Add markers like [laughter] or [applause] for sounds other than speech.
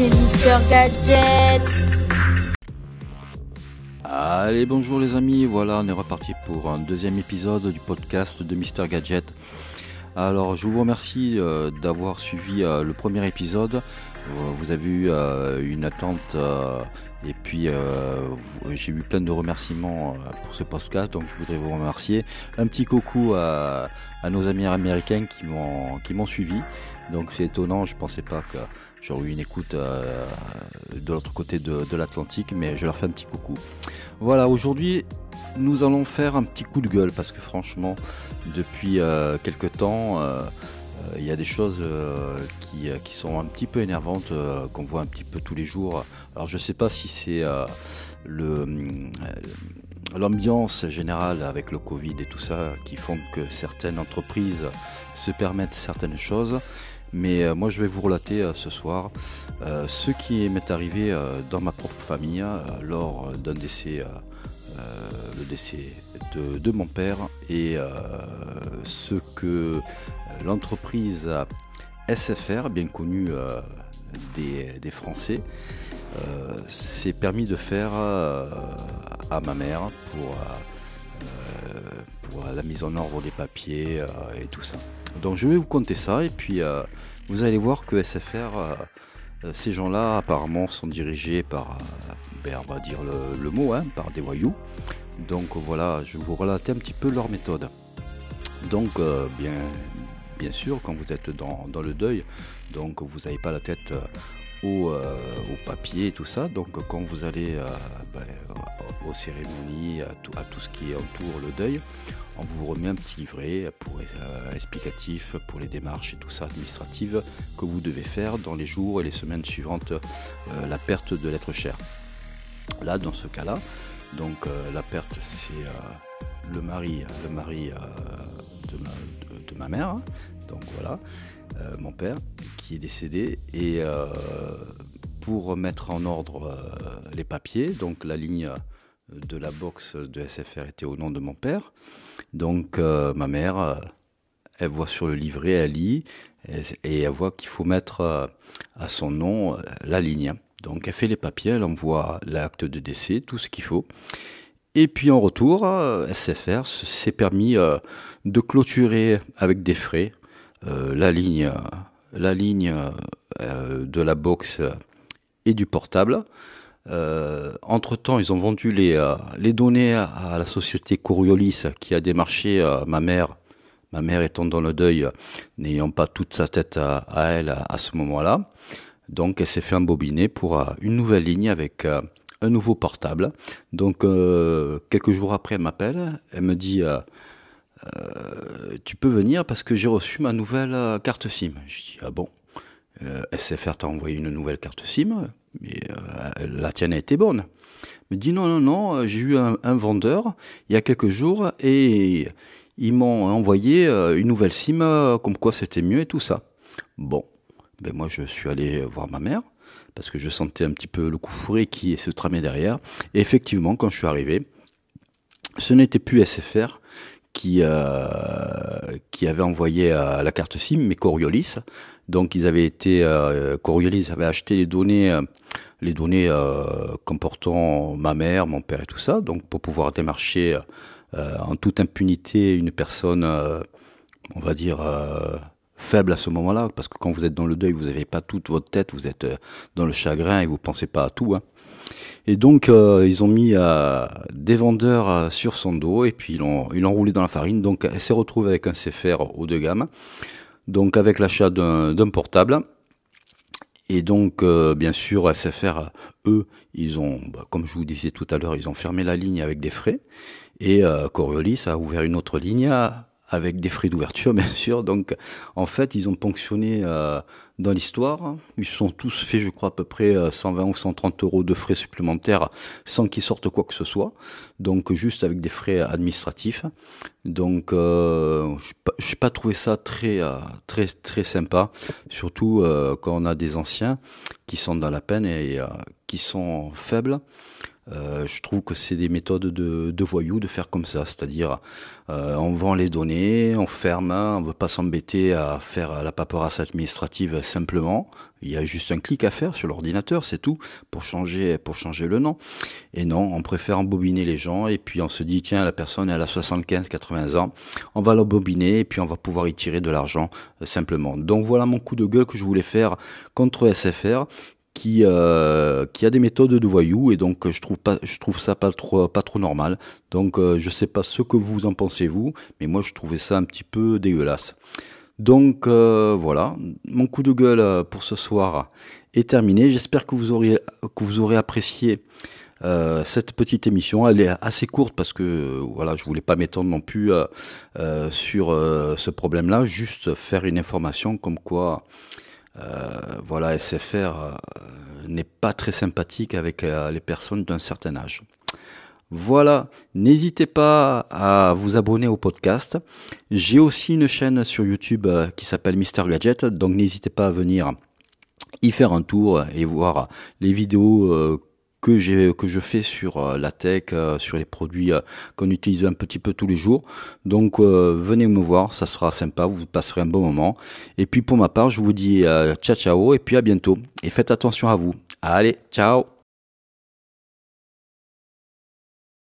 c'est Mister Gadget. Allez, bonjour les amis, voilà, on est reparti pour un deuxième épisode du podcast de Mister Gadget. Alors, je vous remercie euh, d'avoir suivi euh, le premier épisode. Euh, vous avez eu une attente et puis j'ai eu plein de remerciements pour ce podcast, donc je voudrais vous remercier. Un petit coucou à, nos amis américains qui m'ont qui m'ont suivi. Donc c'est étonnant, je pensais pas que j'aurais eu une écoute de l'autre côté de, de l'Atlantique, mais je leur fais un petit coucou. Voilà, aujourd'hui nous allons faire un petit coup de gueule parce que franchement, depuis euh, quelques temps, euh, euh, il y a des choses qui, sont un petit peu énervantes, qu'on voit un petit peu tous les jours. Alors je ne sais pas si c'est l'ambiance générale avec le Covid et tout ça qui font que certaines entreprises se permettent certaines choses. Mais moi je vais vous relater ce soir ce qui m'est arrivé dans ma propre famille. Lors d'un décès euh, le décès de, mon père et euh, ce que l'entreprise SFR, bien connue euh, des, Français, s'est permis de faire à ma mère pour la mise en ordre des papiers et tout ça. Donc je vais vous conter ça et puis vous allez voir que SFR euh, ces gens-là, apparemment, sont dirigés par, euh, ben, on va dire le, mot, hein, par des voyous. Donc voilà, je vous relater un petit peu leur méthode. Donc, euh, bien, bien sûr, quand vous êtes dans, le deuil, donc vous n'avez pas la tête au, papier et tout ça. Donc, quand vous allez ben, aux cérémonies, à tout, à tout, ce qui entoure le deuil, on vous remet un petit livret euh, explicatif pour les démarches et tout ça administratives que vous devez faire dans les jours et les semaines suivantes euh, la perte de l'être cher. Là, dans ce cas-là, donc euh, la perte, c'est le mari, le mari de ma, mère, hein. donc voilà, mon père qui est décédé et pour mettre en ordre les papiers, donc la ligne de la box de SFR était au nom de mon père. Donc euh, ma mère, euh, elle voit sur le livret, elle lit et, elle voit qu'il faut mettre euh, à son nom la ligne. Donc elle fait les papiers, elle envoie l'acte de décès, tout ce qu'il faut. Et puis en retour, SFR s'est permis de clôturer avec des frais la ligne, la ligne de la box et du portable. Euh, entre-temps, ils ont vendu les, euh, données à, la société Coriolis qui a démarché euh, ma mère, ma mère étant dans le deuil, n'ayant pas toute sa tête à, elle à, ce moment-là. Donc elle s'est fait embobiner pour une nouvelle ligne avec un nouveau portable. Donc quelques jours après, elle m'appelle, elle me dit Tu peux venir parce que j'ai reçu ma nouvelle carte SIM. Je dis Ah bon? SFR t'a envoyé une nouvelle carte SIM mais euh, la tienne a été bonne. me dit non, non, non, euh, j'ai eu un, vendeur il y a quelques jours et ils m'ont envoyé euh, une nouvelle SIM comme quoi c'était mieux et tout ça. Bon, ben moi je suis allé voir ma mère parce que je sentais un petit peu le coup fourré qui se tramait derrière. Et effectivement, quand je suis arrivé, ce n'était plus SFR qui, qui avait envoyé la carte SIM, mais Coriolis. Donc ils avaient été, euh, Coriolis avait acheté les données, euh, les données euh, comportant ma mère, mon père et tout ça, donc pour pouvoir démarcher euh, en toute impunité une personne, on va dire faible à ce moment-là, parce que quand vous êtes dans le deuil, vous n'avez pas toute votre tête, vous êtes dans le chagrin et vous pensez pas à tout. Hein. Et donc ils ont mis des vendeurs sur son dos et puis ils l'ont ils l'ont roulé dans la farine. Donc elle s'est retrouvée avec un CFR haut de gamme donc avec l'achat d'un portable. Et donc, euh, bien sûr, SFR, eux, ils ont, bah, comme je vous disais tout à l'heure, ils ont fermé la ligne avec des frais. Et euh, Coriolis a ouvert une autre ligne avec des frais d'ouverture, [laughs] bien sûr. Donc, en fait, ils ont ponctionné euh, dans l'histoire. Ils sont tous fait, je crois, à peu près 120 ou 130 euros de frais supplémentaires sans qu'ils sortent quoi que ce soit. Donc, juste avec des frais administratifs. Donc, euh, je n'ai pas trouvé ça très, très, très sympa. Surtout quand on a des anciens qui sont dans la peine et qui sont faibles. Euh, je trouve que c'est des méthodes de, voyous de faire comme ça, c'est-à-dire euh, on vend les données, on ferme, on ne veut pas s'embêter à faire la paperasse administrative simplement. Il y a juste un clic à faire sur l'ordinateur, c'est tout, pour changer, pour changer le nom. Et non, on préfère embobiner les gens et puis on se dit tiens la personne elle a 75-80 ans, on va l'embobiner et puis on va pouvoir y tirer de l'argent euh, simplement. Donc voilà mon coup de gueule que je voulais faire contre SFR qui, euh, qui a des méthodes de voyous et donc je trouve pas je trouve ça pas trop pas trop normal. Donc euh, je sais pas ce que vous en pensez vous, mais moi je trouvais ça un petit peu dégueulasse. Donc euh, voilà, mon coup de gueule pour ce soir est terminé. J'espère que vous aurez apprécié cette petite émission. Elle est assez courte parce que voilà, je voulais pas m'étendre non plus sur ce problème-là, juste faire une information comme quoi euh, voilà, SFR euh, n'est pas très sympathique avec euh, les personnes d'un certain âge. Voilà, n'hésitez pas à vous abonner au podcast. J'ai aussi une chaîne sur YouTube qui s'appelle Mister Gadget, donc n'hésitez pas à venir y faire un tour et voir les vidéos que j'ai que je fais sur euh, la tech, euh, sur les produits euh, qu'on utilise un petit peu tous les jours. Donc venez me voir, ça sera sympa, vous passerez un bon moment. Et puis pour ma part, je vous dis ciao ciao et puis à bientôt. Et faites attention à vous. Allez, ciao